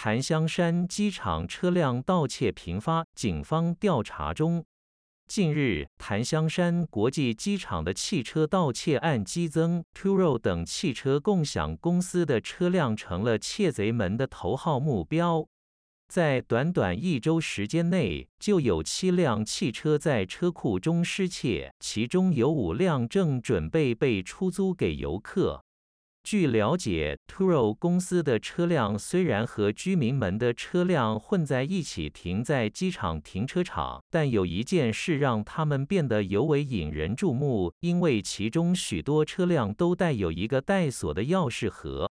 檀香山机场车辆盗窃频发，警方调查中。近日，檀香山国际机场的汽车盗窃案激增，Turo 等汽车共享公司的车辆成了窃贼们的头号目标。在短短一周时间内，就有七辆汽车在车库中失窃，其中有五辆正准备被出租给游客。据了解，Turo 公司的车辆虽然和居民们的车辆混在一起停在机场停车场，但有一件事让他们变得尤为引人注目，因为其中许多车辆都带有一个带锁的钥匙盒。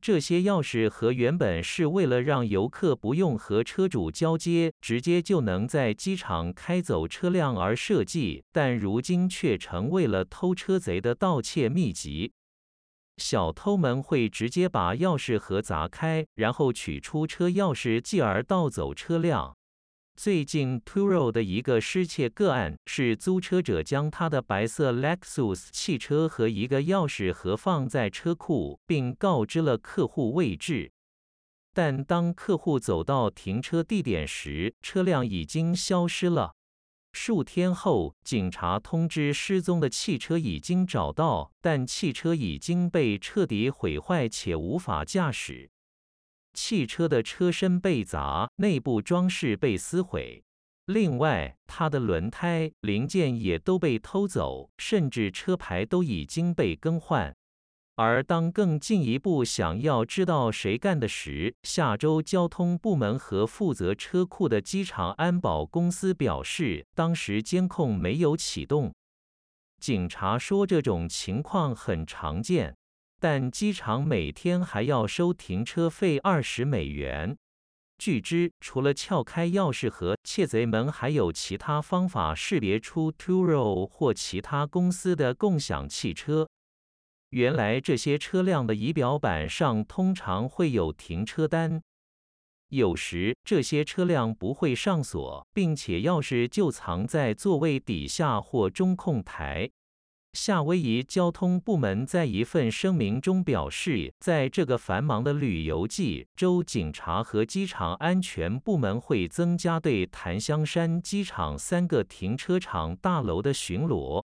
这些钥匙盒原本是为了让游客不用和车主交接，直接就能在机场开走车辆而设计，但如今却成为了偷车贼的盗窃秘籍。小偷们会直接把钥匙盒砸开，然后取出车钥匙，继而盗走车辆。最近，Turo 的一个失窃个案是租车者将他的白色 Lexus 汽车和一个钥匙盒放在车库，并告知了客户位置。但当客户走到停车地点时，车辆已经消失了。数天后，警察通知失踪的汽车已经找到，但汽车已经被彻底毁坏且无法驾驶。汽车的车身被砸，内部装饰被撕毁。另外，它的轮胎零件也都被偷走，甚至车牌都已经被更换。而当更进一步想要知道谁干的时，下周交通部门和负责车库的机场安保公司表示，当时监控没有启动。警察说这种情况很常见，但机场每天还要收停车费二十美元。据知，除了撬开钥匙盒，窃贼们还有其他方法识别出 Turo 或其他公司的共享汽车。原来这些车辆的仪表板上通常会有停车单，有时这些车辆不会上锁，并且钥匙就藏在座位底下或中控台。夏威夷交通部门在一份声明中表示，在这个繁忙的旅游季，州警察和机场安全部门会增加对檀香山机场三个停车场大楼的巡逻。